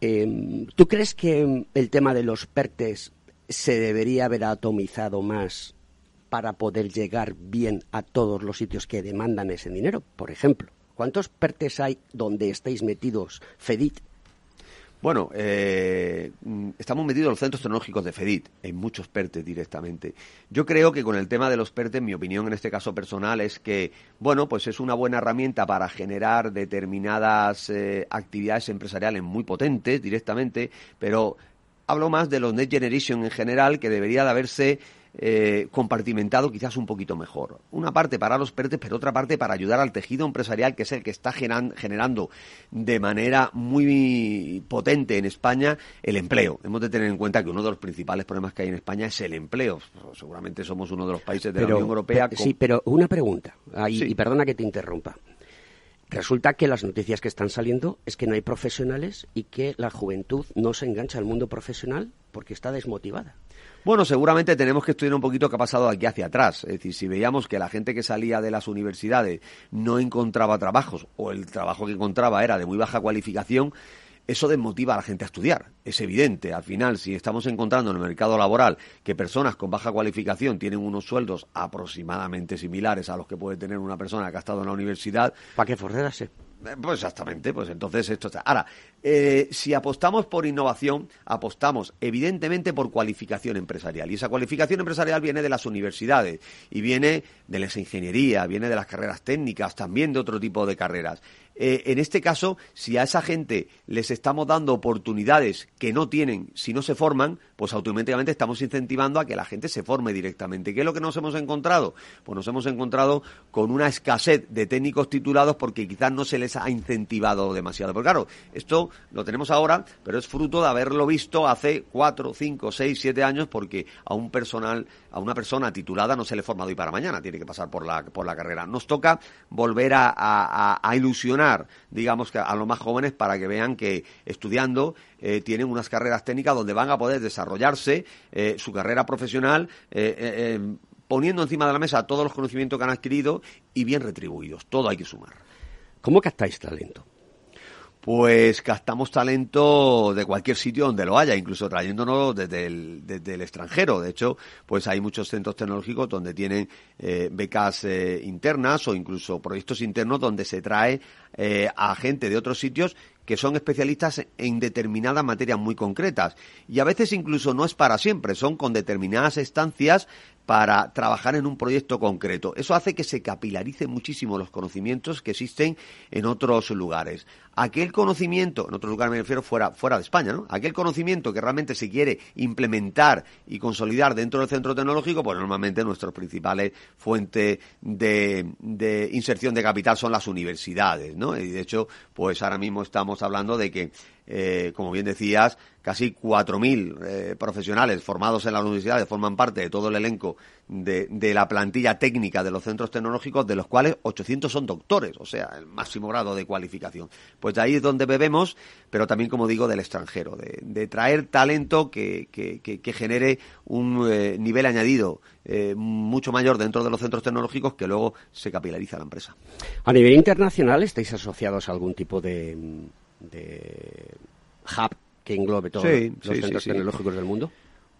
Speaker 2: Em, ¿Tú crees que el tema de los PERTES se debería haber atomizado más para poder llegar bien a todos los sitios que demandan ese dinero? Por ejemplo, ¿cuántos PERTES hay donde estáis metidos FEDIT
Speaker 4: bueno, eh, mm, estamos metidos en los centros tecnológicos de FEDIT, en muchos PERTES directamente. Yo creo que con el tema de los PERTES, mi opinión en este caso personal es que, bueno, pues es una buena herramienta para generar determinadas eh, actividades empresariales muy potentes directamente, pero hablo más de los Next Generation en general, que debería de haberse eh, compartimentado quizás un poquito mejor. Una parte para los PERTES, pero otra parte para ayudar al tejido empresarial, que es el que está generando de manera muy potente en España el empleo. Hemos de tener en cuenta que uno de los principales problemas que hay en España es el empleo. Seguramente somos uno de los países de la Unión Europea.
Speaker 2: Sí, pero una pregunta, y perdona que te interrumpa. Resulta que las noticias que están saliendo es que no hay profesionales y que la juventud no se engancha al mundo profesional porque está desmotivada.
Speaker 4: Bueno, seguramente tenemos que estudiar un poquito qué ha pasado aquí hacia atrás. Es decir, si veíamos que la gente que salía de las universidades no encontraba trabajos o el trabajo que encontraba era de muy baja cualificación, eso desmotiva a la gente a estudiar. Es evidente. Al final, si estamos encontrando en el mercado laboral que personas con baja cualificación tienen unos sueldos aproximadamente similares a los que puede tener una persona que ha estado en la universidad.
Speaker 2: ¿Para qué forrarse?
Speaker 4: Eh, pues exactamente, pues entonces esto está. Ahora, eh, si apostamos por innovación, apostamos evidentemente por cualificación empresarial. Y esa cualificación empresarial viene de las universidades y viene de la ingeniería, viene de las carreras técnicas, también de otro tipo de carreras. Eh, en este caso, si a esa gente les estamos dando oportunidades que no tienen si no se forman, pues automáticamente estamos incentivando a que la gente se forme directamente. ¿Qué es lo que nos hemos encontrado? Pues nos hemos encontrado con una escasez de técnicos titulados porque quizás no se les ha incentivado demasiado. Porque claro, esto lo tenemos ahora, pero es fruto de haberlo visto hace cuatro, cinco, seis, siete años porque a un personal, a una persona titulada no se le forma de hoy para mañana, tiene que pasar por la, por la carrera. Nos toca volver a ilusionar digamos, que a los más jóvenes para que vean que estudiando eh, tienen unas carreras técnicas donde van a poder desarrollarse eh, su carrera profesional eh, poniendo encima de la mesa todos los conocimientos que han adquirido y bien retribuidos. Todo hay que sumar.
Speaker 2: ¿Cómo captáis talento?
Speaker 4: Pues captamos talento de cualquier sitio donde lo haya, incluso trayéndonos desde el, desde el extranjero. De hecho, pues hay muchos centros tecnológicos donde tienen eh, becas eh, internas o incluso proyectos internos donde se trae eh, a gente de otros sitios que son especialistas en determinadas materias muy concretas. Y a veces incluso no es para siempre, son con determinadas estancias para trabajar en un proyecto concreto. Eso hace que se capilarice muchísimo los conocimientos que existen en otros lugares. Aquel conocimiento, en otros lugares me refiero fuera, fuera de España, ¿no? Aquel conocimiento que realmente se quiere implementar y consolidar dentro del centro tecnológico, pues normalmente nuestras principales fuentes de inserción de capital son las universidades, ¿no? Y de hecho, pues ahora mismo estamos hablando de que eh, como bien decías, casi 4.000 eh, profesionales formados en las universidades forman parte de todo el elenco de, la plantilla técnica de los centros tecnológicos, de los cuales 800 son doctores, o sea, el máximo grado de cualificación. Pues de ahí es donde bebemos, pero también, como digo, del extranjero, de, traer talento que, genere un eh, nivel añadido mucho mayor dentro de los centros tecnológicos que luego se capilariza la empresa.
Speaker 2: A nivel internacional, ¿estáis asociados a algún tipo de de hub que englobe todos los centros tecnológicos del mundo?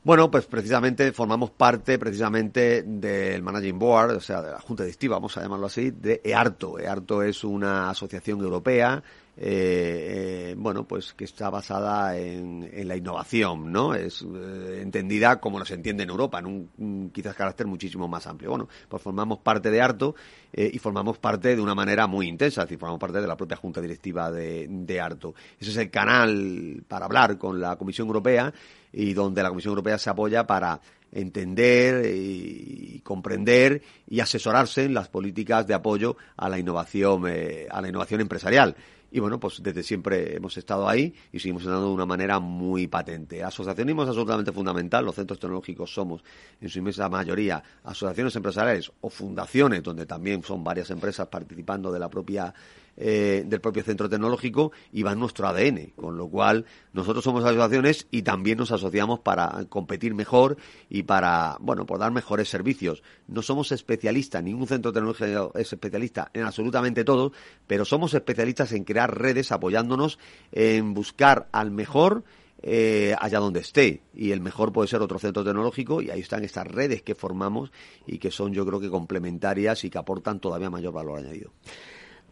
Speaker 4: Bueno, pues precisamente formamos parte precisamente del Managing Board, o sea, de la Junta Directiva, vamos a llamarlo así, de EARTO. EARTO es una asociación europea eh, eh, bueno, pues que está basada en, la innovación, ¿no? Es eh, entendida como se entiende en Europa, en un, quizás carácter muchísimo más amplio. Bueno, pues formamos parte de Arto y formamos parte de una manera muy intensa, es decir, formamos parte de la propia Junta Directiva de, de Arto. Ese es el canal para hablar con la Comisión Europea y donde la Comisión Europea se apoya para entender y comprender y asesorarse en las políticas de apoyo a la innovación a la innovación empresarial y bueno, pues desde siempre hemos estado ahí y seguimos estando de una manera muy patente. Asociacionismo es absolutamente fundamental. Los centros tecnológicos somos, en su inmensa mayoría, asociaciones empresariales o fundaciones, donde también son varias empresas participando de la propia eh, del propio centro tecnológico y va en nuestro ADN, con lo cual nosotros somos asociaciones y también nos asociamos para competir mejor y para, bueno, por dar mejores servicios. No somos especialistas, ningún centro tecnológico es especialista en absolutamente todo, pero somos especialistas en crear redes apoyándonos en buscar al mejor eh, allá donde esté. Y el mejor puede ser otro centro tecnológico y ahí están estas redes que formamos y que son yo creo que complementarias y que aportan todavía mayor valor añadido.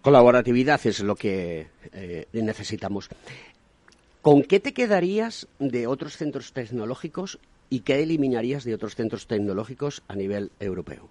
Speaker 2: Colaboratividad es lo que eh, necesitamos. ¿Con qué te quedarías de otros centros tecnológicos y qué eliminarías de otros centros tecnológicos a nivel europeo?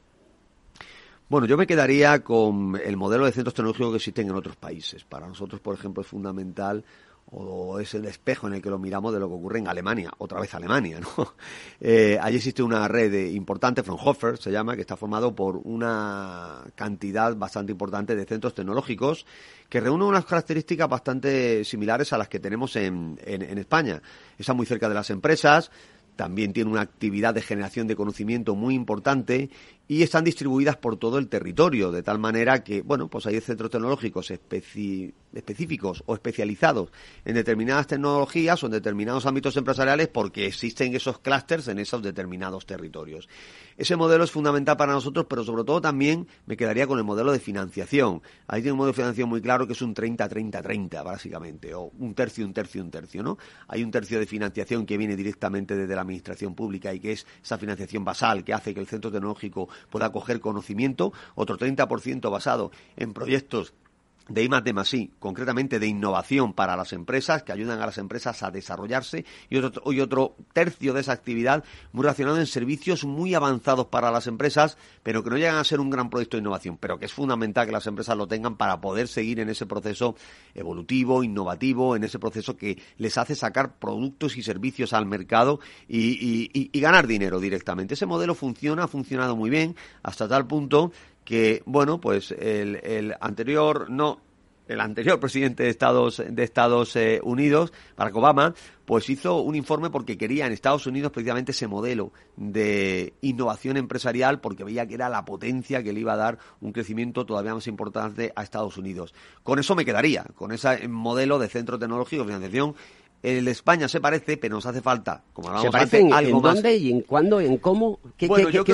Speaker 4: Bueno, yo me quedaría con el modelo de centros tecnológicos que existen en otros países. Para nosotros, por ejemplo, es fundamental o es el espejo en el que lo miramos de lo que ocurre en Alemania, otra vez Alemania, ¿no? Eh, allí existe una red importante, Fraunhofer se llama, que está formado por una cantidad bastante importante de centros tecnológicos que reúnen unas características bastante similares a las que tenemos en, en, en España. Está muy cerca de las empresas, también tiene una actividad de generación de conocimiento muy importante y están distribuidas por todo el territorio, de tal manera que, bueno, pues hay centros tecnológicos específicos o especializados en determinadas tecnologías o en determinados ámbitos empresariales porque existen esos clústeres en esos determinados territorios. Ese modelo es fundamental para nosotros, pero sobre todo también me quedaría con el modelo de financiación. Ahí tiene un modelo de financiación muy claro que es un 30-30-30, básicamente, o un tercio, un tercio, un tercio, ¿no? Hay un tercio de financiación que viene directamente desde la administración pública y que es esa financiación basal que hace que el centro tecnológico pueda coger conocimiento, otro 30% basado en proyectos de I de concretamente de innovación para las empresas, que ayudan a las empresas a desarrollarse, y otro, y otro tercio de esa actividad muy relacionado en servicios muy avanzados para las empresas, pero que no llegan a ser un gran proyecto de innovación, pero que es fundamental que las empresas lo tengan para poder seguir en ese proceso evolutivo, innovativo, en ese proceso que les hace sacar productos y servicios al mercado y, y ganar dinero directamente. Ese modelo funciona, ha funcionado muy bien, hasta tal punto que, bueno, pues el, el anterior, no, el anterior presidente de Estados, de Estados eh, Unidos, Barack Obama, pues hizo un informe porque quería en Estados Unidos precisamente ese modelo de innovación empresarial porque veía que era la potencia que le iba a dar un crecimiento todavía más importante a Estados Unidos. Con eso me quedaría, con ese modelo de centro tecnológico de financiación el España se parece, pero nos hace falta, como
Speaker 2: ¿Se parece en, algo dónde y en cuándo, en cómo? ¿Qué,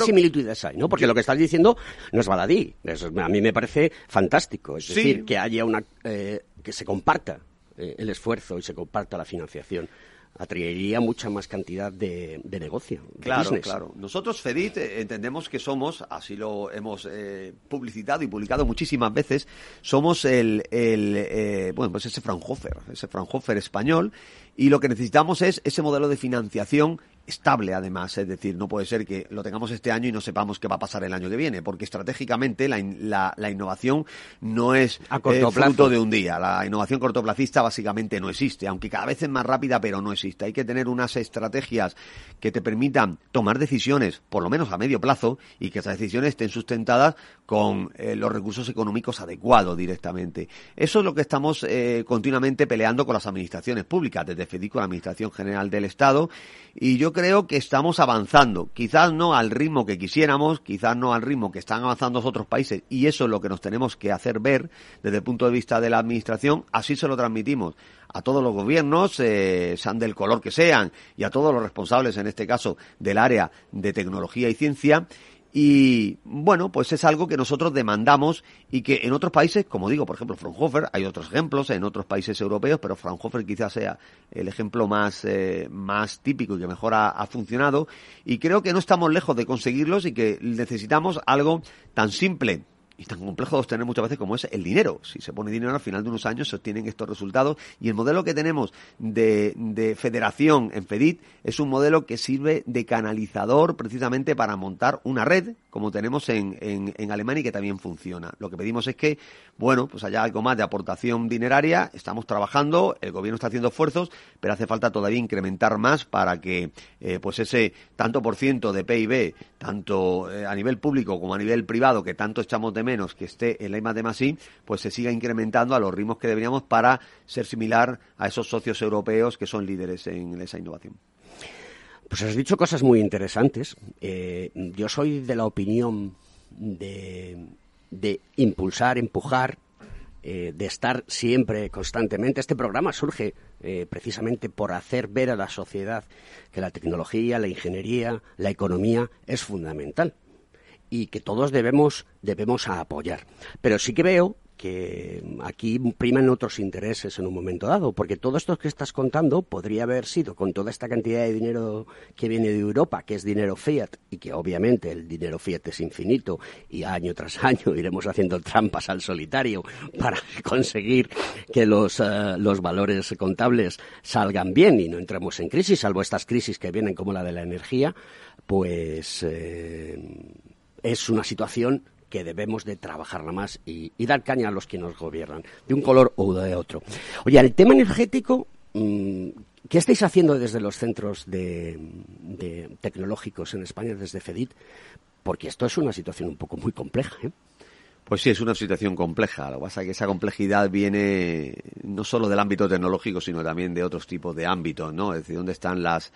Speaker 2: similitudes hay? ¿no? Porque lo que estás diciendo no es baladí. a mí me parece fantástico. Es decir, que haya una... Eh, que se comparta eh, el esfuerzo y se comparta la financiación atraería mucha más cantidad de, negocio.
Speaker 4: claro, claro. Nosotros, FEDIT, eh, entendemos que somos, así lo hemos eh, publicitado y publicado muchísimas veces, somos el, el eh, bueno, pues ese Fraunhofer, ese Fraunhofer español, y lo que necesitamos es ese modelo de financiación estable además, es decir, no puede ser que lo tengamos este año y no sepamos qué va a pasar el año que viene, porque estratégicamente la, la, innovación no es a corto fruto de un día. La innovación cortoplacista básicamente no existe, aunque cada vez es más rápida, pero no existe. Hay que tener unas estrategias que te permitan tomar decisiones, por lo menos a medio plazo, y que esas decisiones estén sustentadas con eh, los recursos económicos adecuados directamente. Eso es lo que estamos eh, continuamente peleando con las administraciones públicas, desde FEDICO, la Administración General del Estado, y yo creo que estamos avanzando, quizás no al ritmo que quisiéramos, quizás no al ritmo que están avanzando los otros países, y eso es lo que nos tenemos que hacer ver desde el punto de vista de la administración, así se lo transmitimos a todos los gobiernos, eh, sean del color que sean, y a todos los responsables, en este caso, del área de tecnología y ciencia, y bueno, pues es algo que nosotros demandamos y que en otros países, como digo, por ejemplo, Fraunhofer, hay otros ejemplos en otros países europeos, pero Fraunhofer quizás sea el ejemplo más, eh, más típico y que mejor ha, ha funcionado. Y creo que no estamos lejos de conseguirlos y que necesitamos algo tan simple y tan complejo de obtener muchas veces como es el dinero. Si se pone dinero al final de unos años se obtienen estos resultados y el modelo que tenemos de, de federación en FEDIT es un modelo que sirve de canalizador precisamente para montar una red como tenemos en, en, en, Alemania y que también funciona. Lo que pedimos es que, bueno, pues haya algo más de aportación dineraria, estamos trabajando, el gobierno está haciendo esfuerzos, pero hace falta todavía incrementar más para que, eh, pues ese tanto por ciento de PIB, tanto eh, a nivel público como a nivel privado, que tanto echamos de menos que esté en la IMA de Masí, pues se siga incrementando a los ritmos que deberíamos para ser similar a esos socios europeos que son líderes en esa innovación.
Speaker 2: Pues has dicho cosas muy interesantes. Eh, yo soy de la opinión de, impulsar, empujar, eh, de estar siempre, constantemente. Este programa surge eh, precisamente por hacer ver a la sociedad que la tecnología, la ingeniería, la economía es fundamental y que todos debemos, debemos apoyar. Pero sí que veo que aquí priman otros intereses en un momento dado, porque todo esto que estás contando podría haber sido con toda esta cantidad de dinero que viene de Europa, que es dinero fiat, y que obviamente el dinero fiat es infinito, y año tras año iremos haciendo trampas al solitario para conseguir que los, eh, los valores contables salgan bien y no entremos en crisis, salvo estas crisis que vienen como la de la energía, pues eh, es una situación que debemos de trabajarla más y, dar caña a los que nos gobiernan, de un color o de otro. Oye, el tema energético, mm, ¿qué estáis haciendo desde los centros de, tecnológicos en España, desde FEDIT? Porque esto es una situación un poco muy compleja, ¿eh?
Speaker 4: Pues sí, es una situación compleja. Lo que pasa es que esa complejidad viene no solo del ámbito tecnológico, sino también de otros tipos de ámbitos, ¿no? Es decir, dónde están las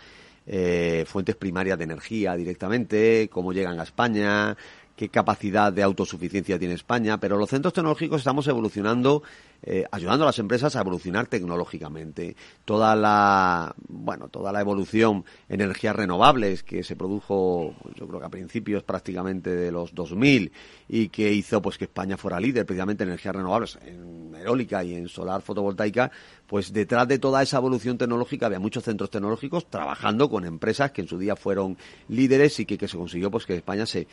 Speaker 4: eh, fuentes primarias de energía directamente, cómo llegan a España, qué capacidad de autosuficiencia tiene España, pero los centros tecnológicos estamos evolucionando, eh, ayudando a las empresas a evolucionar tecnológicamente. Toda la, bueno, toda la evolución en energías renovables que se produjo, yo creo que a principios prácticamente de los 2000 y que hizo pues que España fuera líder precisamente en energías renovables, en eólica y en solar fotovoltaica, pues detrás de toda esa evolución tecnológica había muchos centros tecnológicos trabajando con empresas que en su día fueron líderes y que, se consiguió pues que España se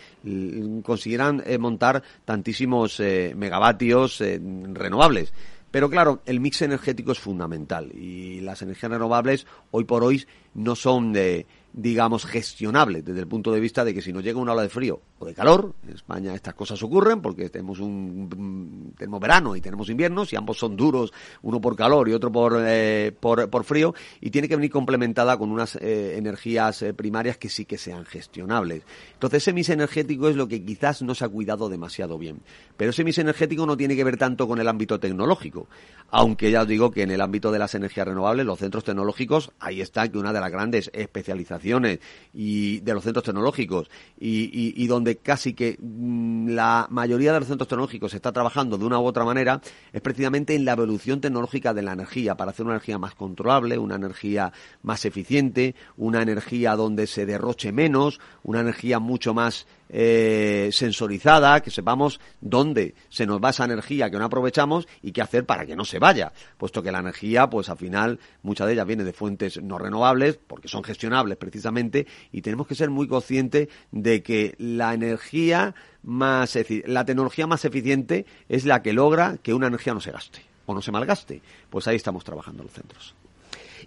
Speaker 4: consiguieran eh, montar tantísimos eh, megavatios eh, renovables. Pero claro, el mix energético es fundamental y las energías renovables hoy por hoy no son de digamos, gestionable desde el punto de vista de que si nos llega una ola de frío de calor, en España estas cosas ocurren porque tenemos un tenemos verano y tenemos inviernos y ambos son duros, uno por calor y otro por, eh, por, frío, y tiene que venir complementada con unas eh, energías eh, primarias que sí que sean gestionables. Entonces ese mix energético es lo que quizás no se ha cuidado demasiado bien. Pero ese mix energético no tiene que ver tanto con el ámbito tecnológico, aunque ya os digo que en el ámbito de las energías renovables, los centros tecnológicos, ahí está que una de las grandes especializaciones y de los centros tecnológicos y, donde casi que mm, la mayoría de los centros tecnológicos está trabajando de una u otra manera es precisamente en la evolución tecnológica de la energía para hacer una energía más controlable, una energía más eficiente, una energía donde se derroche menos, una energía mucho más eh, sensorizada, que sepamos dónde se nos va esa energía que no aprovechamos y qué hacer para que no se vaya, puesto que la energía, pues al final, mucha de ellas viene de fuentes no renovables, porque son gestionables precisamente, y tenemos que ser muy conscientes de que la energía más, la tecnología más eficiente es la que logra que una energía no se gaste o no se malgaste. Pues ahí estamos trabajando los centros.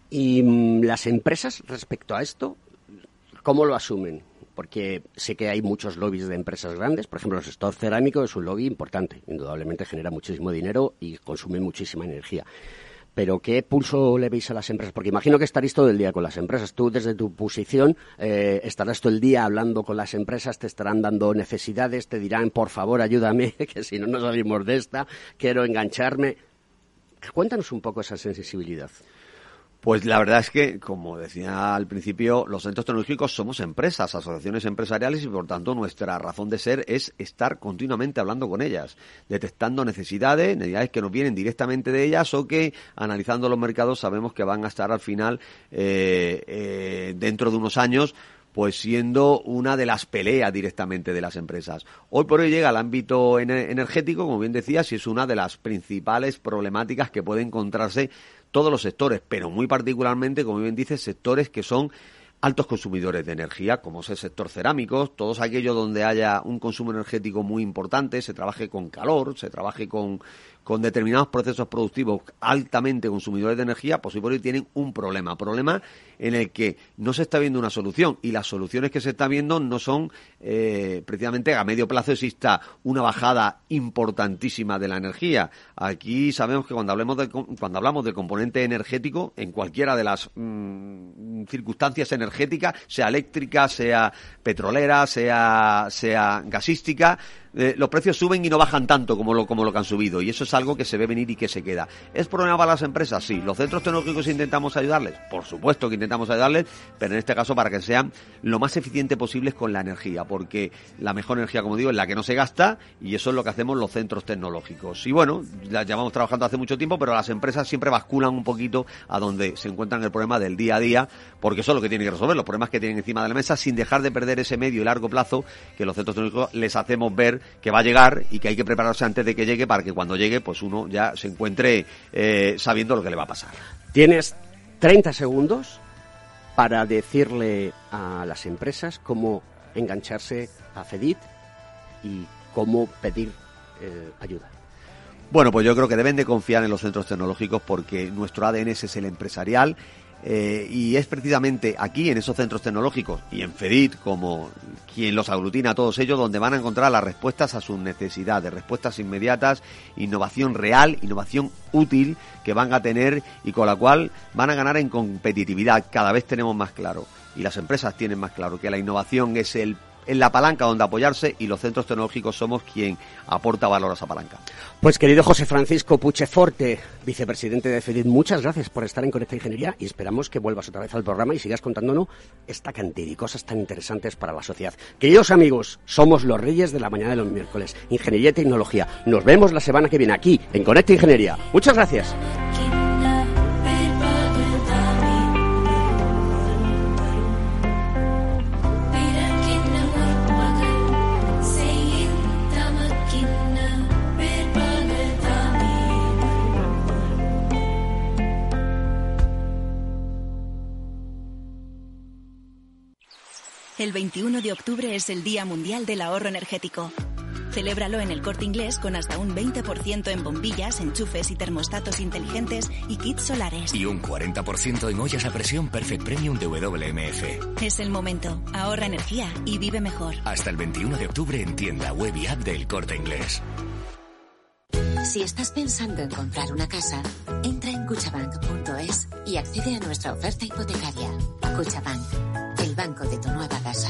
Speaker 2: ¿Y mm, las empresas respecto a esto, cómo lo asumen? Porque sé que hay muchos lobbies de empresas grandes. Por ejemplo, el sector cerámico es un lobby importante. Indudablemente genera muchísimo dinero y consume muchísima energía. Pero ¿qué pulso le veis a las empresas? Porque imagino que estaréis todo el día con las empresas. Tú desde tu posición eh, estarás todo el día hablando con las empresas, te estarán dando necesidades, te dirán, por favor, ayúdame, que si no nos salimos de esta, quiero engancharme. Cuéntanos un poco esa sensibilidad.
Speaker 4: Pues la verdad es que, como decía al principio, los centros tecnológicos somos empresas, asociaciones empresariales y por tanto nuestra razón de ser es estar continuamente hablando con ellas, detectando necesidades, necesidades que nos vienen directamente de ellas o que analizando los mercados sabemos que van a estar al final eh, eh, dentro de unos años pues siendo una de las peleas directamente de las empresas. Hoy por hoy llega al ámbito energético, como bien decías, y es una de las principales problemáticas que puede encontrarse todos los sectores, pero muy particularmente, como bien dice, sectores que son altos consumidores de energía, como es el sector cerámicos, todos aquellos donde haya un consumo energético muy importante, se trabaje con calor, se trabaje con, con determinados procesos productivos altamente consumidores de energía, pues hoy tienen un problema, problema en el que no se está viendo una solución y las soluciones que se está viendo no son eh, precisamente a medio plazo exista una bajada importantísima de la energía. Aquí sabemos que cuando hablemos de, cuando hablamos del componente energético en cualquiera de las mm, circunstancias energéticas, sea eléctrica, sea petrolera, sea sea gasística, eh, los precios suben y no bajan tanto como lo, como lo que han subido. Y eso es algo que se ve venir y que se queda. ¿Es problema para las empresas? Sí. ¿Los centros tecnológicos intentamos ayudarles? Por supuesto que intentamos ayudarles, pero en este caso para que sean lo más eficientes posibles con la energía, porque la mejor energía, como digo, es la que no se gasta y eso es lo que hacemos los centros tecnológicos. Y bueno, ya llevamos trabajando hace mucho tiempo, pero las empresas siempre basculan un poquito a donde se encuentran el problema del día a día, porque eso es lo que tienen que resolver, los problemas que tienen encima de la mesa, sin dejar de perder ese medio y largo plazo que los centros tecnológicos les hacemos ver que va a llegar y que hay que prepararse antes de que llegue para que cuando llegue pues uno ya se encuentre eh, sabiendo lo que le va a pasar.
Speaker 2: Tienes 30 segundos para decirle a las empresas cómo engancharse a FEDIT y cómo pedir eh, ayuda.
Speaker 4: Bueno, pues yo creo que deben de confiar en los centros tecnológicos porque nuestro ADN es el empresarial Eh, y es precisamente aquí, en esos centros tecnológicos, y en FEDIT, como quien los aglutina a todos ellos, donde van a encontrar las respuestas a sus necesidades, respuestas inmediatas, innovación real, innovación útil que van a tener y con la cual van a ganar en competitividad. Cada vez tenemos más claro, y las empresas tienen más claro, que la innovación es el en la palanca donde apoyarse y los centros tecnológicos somos quien aporta valor a esa palanca.
Speaker 2: Pues querido José Francisco Pucheforte, vicepresidente de FEDID, muchas gracias por estar en Conecta Ingeniería y esperamos que vuelvas otra vez al programa y sigas contándonos esta cantidad de cosas tan interesantes para la sociedad. Queridos amigos, somos los reyes de la mañana de los miércoles. Ingeniería y tecnología. Nos vemos la semana que viene aquí en Conecta Ingeniería. Muchas gracias.
Speaker 10: El 21 de octubre es el Día Mundial del Ahorro Energético. Celébralo en el corte inglés con hasta un 20% en bombillas, enchufes y termostatos inteligentes y kits solares.
Speaker 11: Y un 40% en ollas a presión Perfect Premium de WMF.
Speaker 10: Es el momento. Ahorra energía y vive mejor.
Speaker 11: Hasta el 21 de octubre en tienda web y app del corte inglés.
Speaker 12: Si estás pensando en comprar una casa, entra en cuchabank.es y accede a nuestra oferta hipotecaria. Cuchabank, el banco de tu nueva casa.